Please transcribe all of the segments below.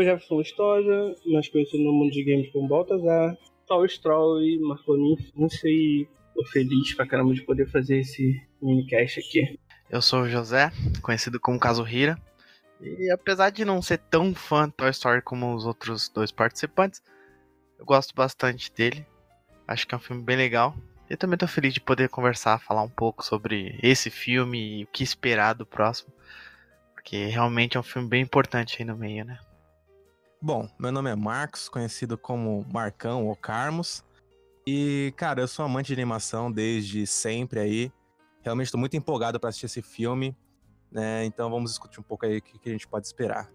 é Jefferson Lustosa, mais conhecido no mundo de games como Baltazar. Sou Stroll e infância e tô feliz pra caramba de poder fazer esse minicast aqui. Eu sou o José, conhecido como Kazuhira. E apesar de não ser tão fã de Toy Story como os outros dois participantes, eu gosto bastante dele. Acho que é um filme bem legal. E também tô feliz de poder conversar, falar um pouco sobre esse filme e o que esperar do próximo. Porque realmente é um filme bem importante aí no meio, né? Bom, meu nome é Marcos, conhecido como Marcão ou Carmos. E, cara, eu sou amante de animação desde sempre aí. Realmente estou muito empolgado para assistir esse filme. Né? Então vamos discutir um pouco aí o que, que a gente pode esperar.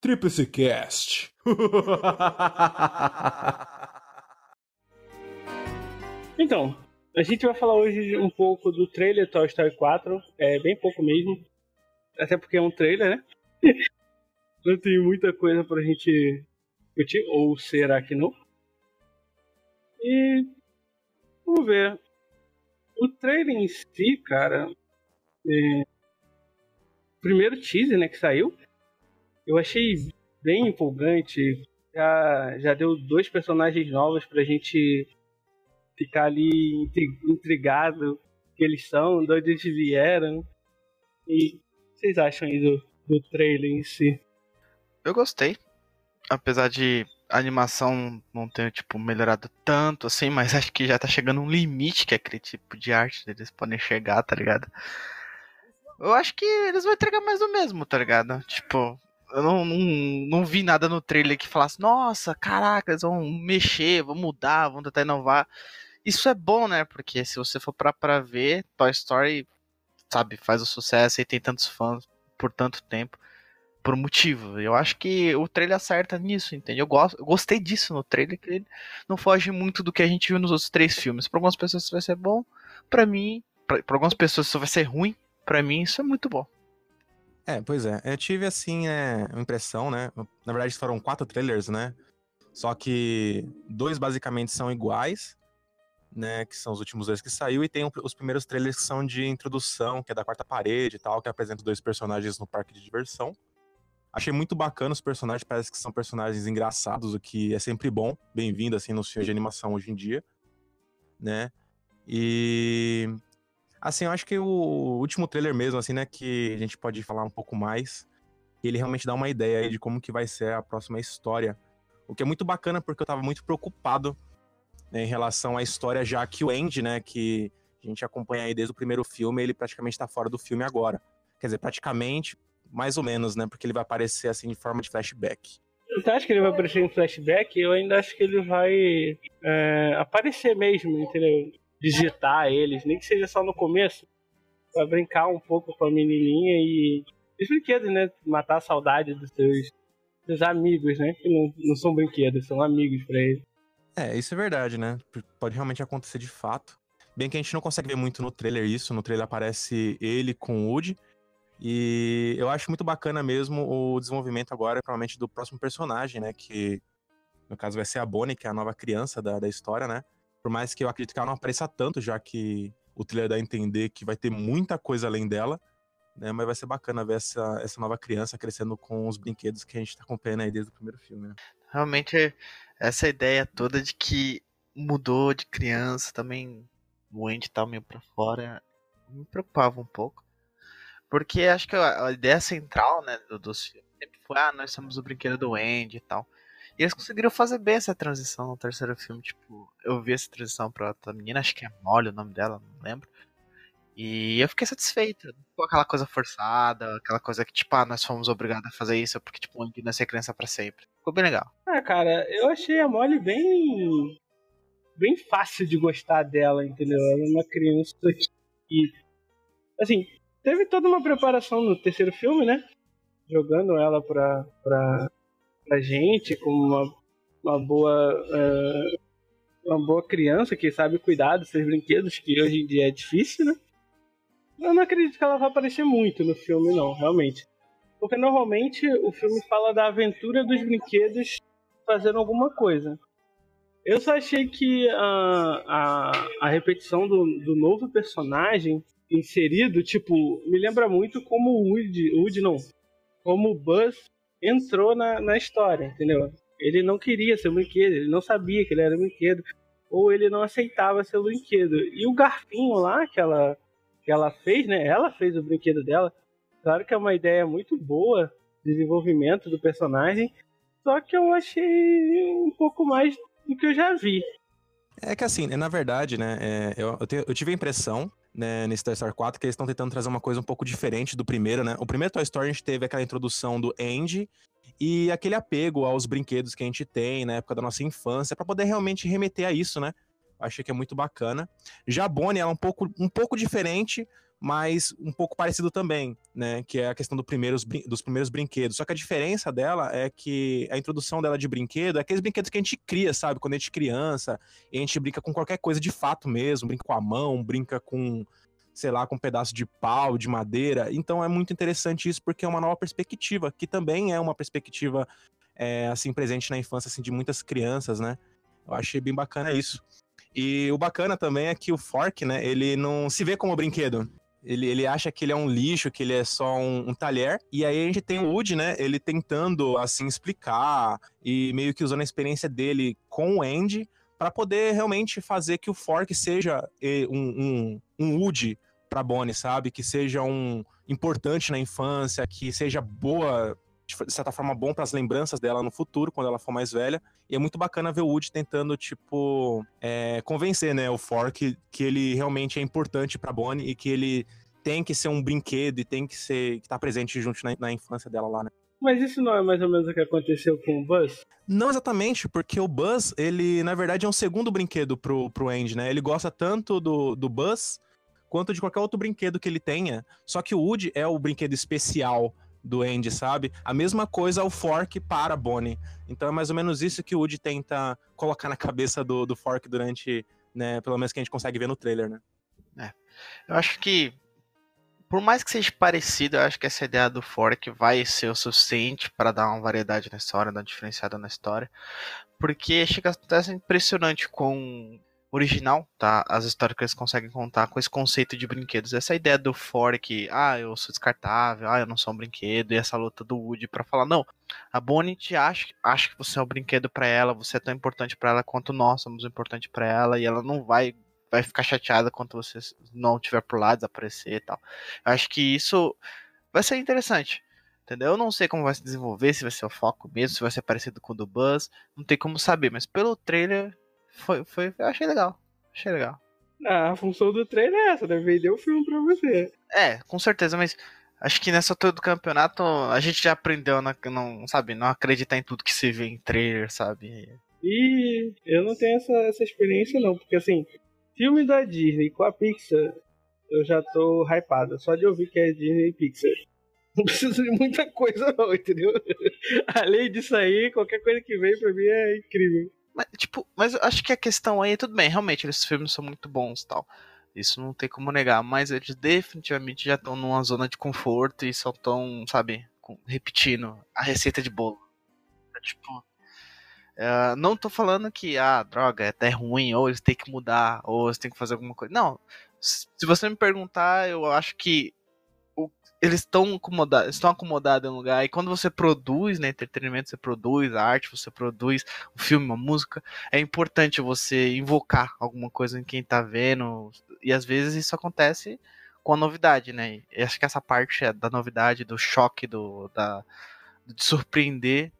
Tríplice Cast. então, a gente vai falar hoje um pouco do trailer Toy Story 4. É bem pouco mesmo. Até porque é um trailer, né? não tem muita coisa pra gente discutir. Ou será que não? E. Vamos ver. O trailer em si, cara. É... Primeiro teaser, né, que saiu. Eu achei bem empolgante. Já, já deu dois personagens novos pra gente ficar ali intrigado que eles são, de onde eles vieram. E o que vocês acham aí do, do trailer em si? Eu gostei. Apesar de a animação não ter, tipo, melhorado tanto, assim, mas acho que já tá chegando um limite que aquele tipo de arte eles podem chegar, tá ligado? Eu acho que eles vão entregar mais do mesmo, tá ligado? Tipo, eu não, não, não vi nada no trailer que falasse, nossa, caraca, eles vão mexer, vão mudar, vão tentar inovar. Isso é bom, né? Porque se você for pra, pra ver, Toy Story, sabe, faz o sucesso e tem tantos fãs por tanto tempo por um motivo. Eu acho que o trailer acerta nisso, entende? Eu, gosto, eu gostei disso no trailer, que ele não foge muito do que a gente viu nos outros três filmes. Para algumas pessoas isso vai ser bom, para mim, para algumas pessoas isso vai ser ruim, para mim isso é muito bom. É, pois é. Eu tive, assim, é, uma impressão, né? Na verdade, foram quatro trailers, né? Só que dois basicamente são iguais, né? Que são os últimos dois que saiu, e tem os primeiros trailers que são de introdução, que é da quarta parede e tal, que apresenta dois personagens no parque de diversão. Achei muito bacana os personagens, parece que são personagens engraçados, o que é sempre bom, bem-vindo, assim, nos filmes de animação hoje em dia, né? E Assim, eu acho que o último trailer mesmo, assim, né, que a gente pode falar um pouco mais, ele realmente dá uma ideia aí de como que vai ser a próxima história. O que é muito bacana, porque eu tava muito preocupado né, em relação à história, já que o Andy, né, que a gente acompanha aí desde o primeiro filme, ele praticamente tá fora do filme agora. Quer dizer, praticamente, mais ou menos, né, porque ele vai aparecer, assim, em forma de flashback. Você acha que ele vai aparecer em flashback? Eu ainda acho que ele vai é, aparecer mesmo, entendeu? digitar eles, nem que seja só no começo, para brincar um pouco com a menininha e os brinquedos, né? Matar a saudade dos seus, seus amigos, né? Que não, não são brinquedos, são amigos para eles. É, isso é verdade, né? Pode realmente acontecer de fato. Bem que a gente não consegue ver muito no trailer isso. No trailer aparece ele com o Woody. E eu acho muito bacana mesmo o desenvolvimento agora, provavelmente, do próximo personagem, né? Que no caso vai ser a Bonnie, que é a nova criança da, da história, né? Por mais que eu acredito que ela não apareça tanto, já que o trailer dá a entender que vai ter muita coisa além dela. Né, mas vai ser bacana ver essa, essa nova criança crescendo com os brinquedos que a gente tá acompanhando aí desde o primeiro filme. Né? Realmente, essa ideia toda de que mudou de criança também, o Andy tá meio pra fora, me preocupava um pouco. Porque acho que a, ideia central, né, do, dos filmes sempre foi, ah, nós somos o brinquedo do Andy e tal. E eles conseguiram fazer bem essa transição no terceiro filme. Tipo, eu vi essa transição pra outra menina, acho que é Molly o nome dela, não lembro. E eu fiquei satisfeito. Ficou aquela coisa forçada, aquela coisa que, tipo, ah, nós fomos obrigados a fazer isso porque, tipo, não ia ser criança pra sempre. Ficou bem legal. Ah, cara, eu achei a Molly bem. bem fácil de gostar dela, entendeu? Ela é uma criança que. Assim, teve toda uma preparação no terceiro filme, né? Jogando ela pra, pra pra gente como uma, uma boa uh, uma boa criança que sabe cuidar dos seus brinquedos, que hoje em dia é difícil, né? Eu não acredito que ela vai aparecer muito no filme, não, realmente. Porque normalmente o filme fala da aventura dos brinquedos fazendo alguma coisa. Eu só achei que a, a, a repetição do, do novo personagem inserido, tipo, me lembra muito como o Woody, Woody não, como o Buzz entrou na, na história, entendeu? Ele não queria ser um brinquedo, ele não sabia que ele era um brinquedo, ou ele não aceitava ser um brinquedo. E o garfinho lá que ela, que ela fez, né? Ela fez o brinquedo dela. Claro que é uma ideia muito boa, desenvolvimento do personagem, só que eu achei um pouco mais do que eu já vi. É que assim, na verdade, né, é, eu, eu, te, eu, tive a impressão, né, nesse Toy Story 4, que eles estão tentando trazer uma coisa um pouco diferente do primeiro, né? O primeiro Toy Story a gente teve aquela introdução do Andy e aquele apego aos brinquedos que a gente tem na época da nossa infância, para poder realmente remeter a isso, né? Achei que é muito bacana. Já a Bonnie, ela é um pouco, um pouco diferente, mas um pouco parecido também, né? Que é a questão do primeiros, dos primeiros brinquedos. Só que a diferença dela é que a introdução dela de brinquedo é aqueles brinquedos que a gente cria, sabe? Quando a gente é criança, a gente brinca com qualquer coisa de fato mesmo, brinca com a mão, brinca com, sei lá, com um pedaço de pau, de madeira. Então é muito interessante isso porque é uma nova perspectiva, que também é uma perspectiva é, assim presente na infância assim de muitas crianças, né? Eu achei bem bacana isso. E o bacana também é que o Fork, né, ele não se vê como brinquedo. Ele, ele acha que ele é um lixo, que ele é só um, um talher. E aí a gente tem o Woody, né? Ele tentando, assim, explicar e meio que usando a experiência dele com o Andy para poder realmente fazer que o Fork seja um, um, um Woody pra Bonnie, sabe? Que seja um importante na infância, que seja boa de certa forma bom para as lembranças dela no futuro, quando ela for mais velha. E é muito bacana ver o Woody tentando, tipo, é, convencer, né, o Fork que ele realmente é importante para Bonnie e que ele tem que ser um brinquedo e tem que ser que tá presente junto na, na infância dela lá, né? Mas isso não é mais ou menos o que aconteceu com o Buzz? Não exatamente, porque o Buzz, ele, na verdade, é um segundo brinquedo pro, pro Andy, né? Ele gosta tanto do, do Buzz quanto de qualquer outro brinquedo que ele tenha. Só que o Woody é o brinquedo especial do Andy, sabe? A mesma coisa o Fork para Bonnie. Então é mais ou menos isso que o Woody tenta colocar na cabeça do, do Fork durante, né, pelo menos que a gente consegue ver no trailer, né? É. Eu acho que por mais que seja parecido, eu acho que essa ideia do Fork vai ser o suficiente para dar uma variedade na história, dar uma diferenciada na história. Porque chega até ser impressionante com original, tá? As histórias que eles conseguem contar com esse conceito de brinquedos. Essa ideia do Fork, ah, eu sou descartável, ah, eu não sou um brinquedo, e essa luta do Woody para falar, não, a Bonnie te acha, acha que você é um brinquedo para ela, você é tão importante para ela quanto nós somos importante para ela, e ela não vai vai ficar chateada quando você não estiver por lá, desaparecer e tal. Eu acho que isso vai ser interessante. Entendeu? Eu não sei como vai se desenvolver, se vai ser o foco mesmo, se vai ser parecido com o do Buzz. Não tem como saber, mas pelo trailer foi, foi, eu achei legal. Achei legal. Ah, a função do treino é essa, né? Vender o filme pra você. É, com certeza, mas acho que nessa altura do campeonato a gente já aprendeu não, sabe, não acreditar em tudo que se vê em trailer, sabe? E eu não tenho essa, essa experiência não, porque assim, filme da Disney com a Pixar, eu já tô hypado, só de ouvir que é Disney e Pixar. Não precisa de muita coisa não, entendeu? Além disso aí, qualquer coisa que vem pra mim é incrível. Mas, tipo, mas eu acho que a questão aí, tudo bem, realmente, esses filmes são muito bons tal. Isso não tem como negar, mas eles definitivamente já estão numa zona de conforto e só estão, sabe, repetindo a receita de bolo. É, tipo, uh, não tô falando que, ah, droga, é até ruim, ou eles têm que mudar, ou eles têm que fazer alguma coisa. Não, se você me perguntar, eu acho que eles estão acomodados, estão acomodados em um lugar. E quando você produz né, entretenimento, você produz arte, você produz um filme, uma música, é importante você invocar alguma coisa em quem tá vendo. E às vezes isso acontece com a novidade, né? E acho que essa parte é da novidade, do choque, do, da, de surpreender,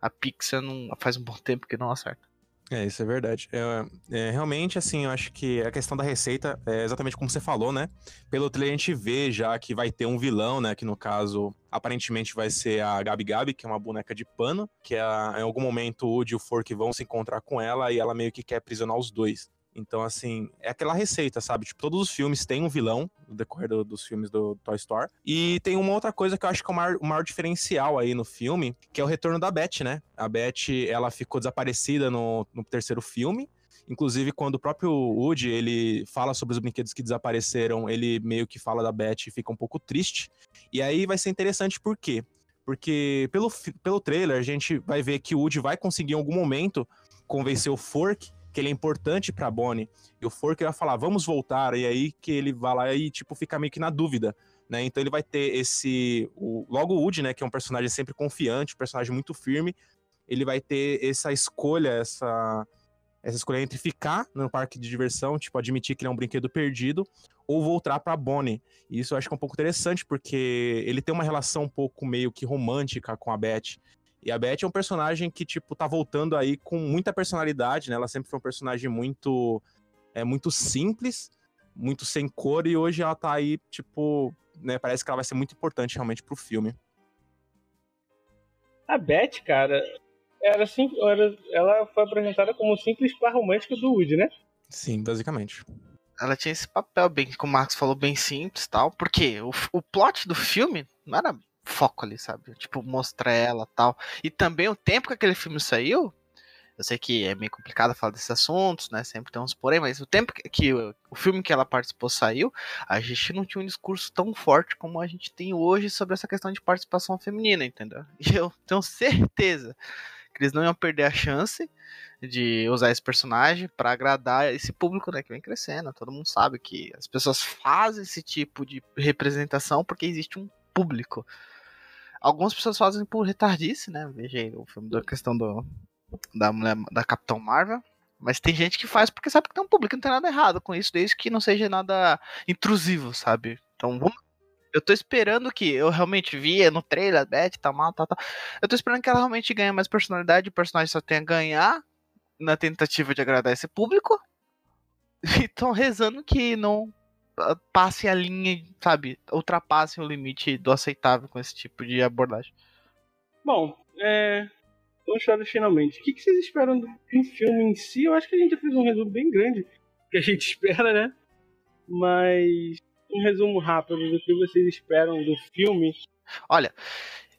a Pixar não, faz um bom tempo que não acerta. É, isso é verdade. É, é, realmente, assim, eu acho que a questão da receita é exatamente como você falou, né? Pelo trailer a gente vê já que vai ter um vilão, né? Que no caso, aparentemente vai ser a Gabi Gabi, que é uma boneca de pano, que é, em algum momento o Woody e o Fork vão se encontrar com ela e ela meio que quer aprisionar os dois. Então, assim, é aquela receita, sabe? Tipo, todos os filmes têm um vilão, no decorrer do, dos filmes do Toy Story. E tem uma outra coisa que eu acho que é o maior, o maior, diferencial aí no filme, que é o retorno da Beth, né? A Beth, ela ficou desaparecida no, no terceiro filme. Inclusive, quando o próprio Woody, ele fala sobre os brinquedos que desapareceram, ele meio que fala da Beth e fica um pouco triste. E aí vai ser interessante por quê? Porque pelo, pelo trailer, a gente vai ver que o Woody vai conseguir em algum momento convencer o Fork que ele é importante pra Bonnie. E o Forker vai falar, vamos voltar, e aí que ele vai lá e, tipo, fica meio que na dúvida, né? Então ele vai ter esse... O, logo o Woody, né, que é um personagem sempre confiante, um personagem muito firme, ele vai ter essa escolha, essa essa escolha entre ficar no parque de diversão, tipo, admitir que ele é um brinquedo perdido, ou voltar para Bonnie. E isso eu acho que é um pouco interessante, porque ele tem uma relação um pouco meio que romântica com a Beth. E a Beth é um personagem que, tipo, tá voltando aí com muita personalidade, né? Ela sempre foi um personagem muito. É muito simples, muito sem cor, e hoje ela tá aí, tipo, né? Parece que ela vai ser muito importante realmente pro filme. A Beth, cara, era sim, era, ela foi apresentada como simples par romântica do Woody, né? Sim, basicamente. Ela tinha esse papel bem, como o Marcos falou, bem simples tal, porque o, o plot do filme não era foco ali, sabe? Tipo, mostrar ela tal. E também o tempo que aquele filme saiu, eu sei que é meio complicado falar desses assuntos, né? Sempre tem uns porém, mas o tempo que, o, o, filme que ela participou saiu, a gente não tinha um discurso tão forte como a gente tem hoje sobre essa questão de participação feminina, entendeu? E eu tenho certeza que eles não iam perder a chance de usar esse personagem para agradar esse público né, que vem crescendo. Todo mundo sabe que as pessoas fazem esse tipo de representação porque existe um público. Algumas pessoas fazem por retardice, né? Veja aí o filme da questão do, da mulher da Capitão Marvel. Mas tem gente que faz porque sabe que tem um público, não tem nada errado com isso, desde que não seja nada intrusivo, sabe? Então vamos eu tô esperando que eu realmente via no trailer, Beth, tá mal, tá, tá. Eu tô esperando que ela realmente ganhe mais personalidade, o personagem só tenha a ganhar na tentativa de agradar esse público. E tão rezando que não passe a linha, sabe, ultrapassem o limite do aceitável com esse tipo de abordagem. Bom, é. Vamos falar finalmente. O que vocês esperam do filme em si? Eu acho que a gente já fez um resumo bem grande que a gente espera, né? Mas um resumo rápido do que vocês esperam do filme. Olha,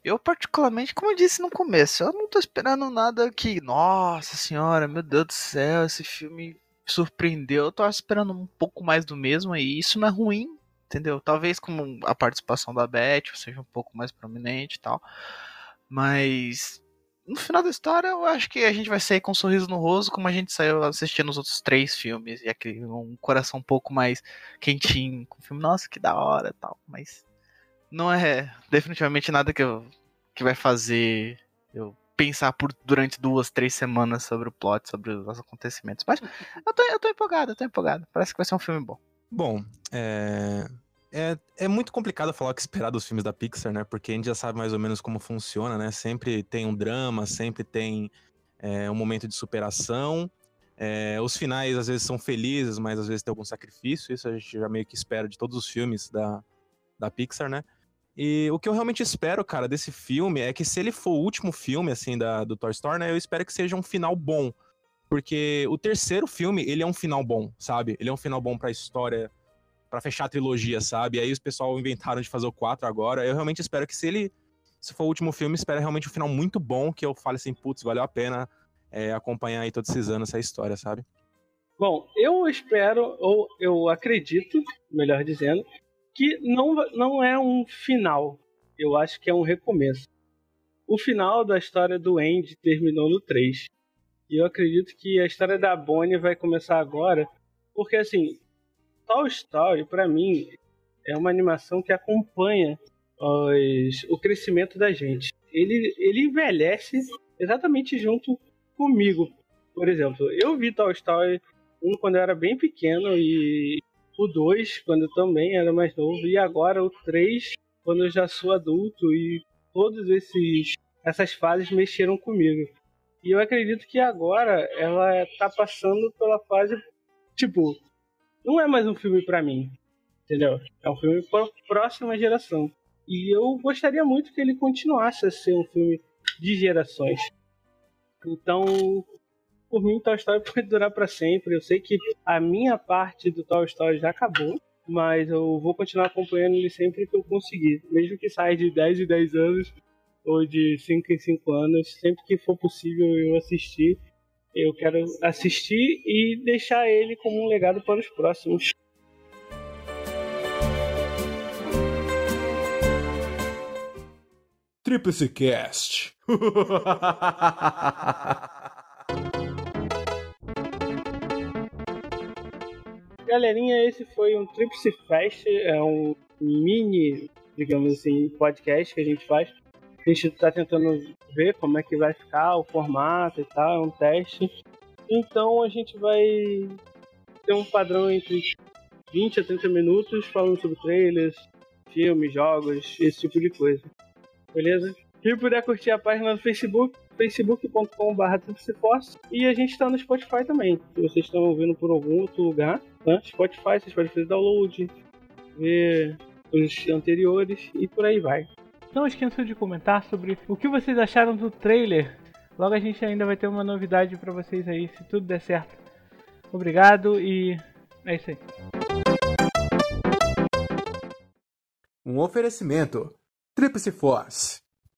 eu particularmente, como eu disse no começo, eu não tô esperando nada que, nossa senhora, meu Deus do céu, esse filme surpreendeu. Eu tô esperando um pouco mais do mesmo e isso não é ruim, entendeu? Talvez como a participação da Beth seja um pouco mais prominente e tal. Mas no final da história, eu acho que a gente vai sair com um sorriso no rosto, como a gente saiu assistindo os outros três filmes, e aquele um coração um pouco mais quentinho, com o filme, nossa, que da hora tal. Mas não é definitivamente nada que, eu, que vai fazer eu pensar por durante duas, três semanas sobre o plot, sobre os acontecimentos. Mas eu tô, eu tô empolgado, eu tô empolgado. Parece que vai ser um filme bom. Bom, é é, é muito complicado falar o que esperar dos filmes da Pixar, né? Porque a gente já sabe mais ou menos como funciona, né? Sempre tem um drama, sempre tem é, um momento de superação. É, os finais às vezes são felizes, mas às vezes tem algum sacrifício. Isso a gente já meio que espera de todos os filmes da, da Pixar, né? E o que eu realmente espero, cara, desse filme é que se ele for o último filme, assim, da, do Toy Story, né? Eu espero que seja um final bom. Porque o terceiro filme, ele é um final bom, sabe? Ele é um final bom pra história para fechar a trilogia, sabe? E aí os pessoal inventaram de fazer o 4 agora. Eu realmente espero que se ele se for o último filme, espero realmente um final muito bom, que eu fale assim, putz, valeu a pena é, acompanhar aí todos esses anos essa história, sabe? Bom, eu espero, ou eu acredito, melhor dizendo, que não, não é um final. Eu acho que é um recomeço. O final da história do Andy terminou no 3. E eu acredito que a história da Bonnie vai começar agora, porque assim, Toy Story, para mim, é uma animação que acompanha os, o crescimento da gente. Ele, ele envelhece exatamente junto comigo. Por exemplo, eu vi Toy Story 1 quando eu era bem pequeno e o 2 quando eu também era mais novo e agora o 3 quando eu já sou adulto e todos esses essas fases mexeram comigo. E eu acredito que agora ela tá passando pela fase tipo não é mais um filme para mim, entendeu? É um filme para próxima geração. E eu gostaria muito que ele continuasse a ser um filme de gerações. Então, por mim, Toy Story pode durar para sempre. Eu sei que a minha parte do Toy Story já acabou, mas eu vou continuar acompanhando ele sempre que eu conseguir. Mesmo que saia de 10 em 10 anos ou de 5 em 5 anos, sempre que for possível eu assistir eu quero assistir e deixar ele como um legado para os próximos. Tríplice Cast. Galerinha, esse foi um Tripsy Fest, é um mini, digamos assim, podcast que a gente faz. A gente está tentando ver como é que vai ficar o formato e tal, é um teste. Então a gente vai ter um padrão entre 20 a 30 minutos falando sobre trailers, filmes, jogos, esse tipo de coisa. Beleza? Quem puder curtir a página no Facebook, facebook.com.br Tripsiforce. E a gente está no Spotify também. Se vocês estão ouvindo por algum outro lugar, né? Spotify, vocês podem fazer download, ver os anteriores e por aí vai. Não esqueçam de comentar sobre o que vocês acharam do trailer. Logo a gente ainda vai ter uma novidade para vocês aí, se tudo der certo. Obrigado e é isso aí. Um oferecimento. Tríplice Force.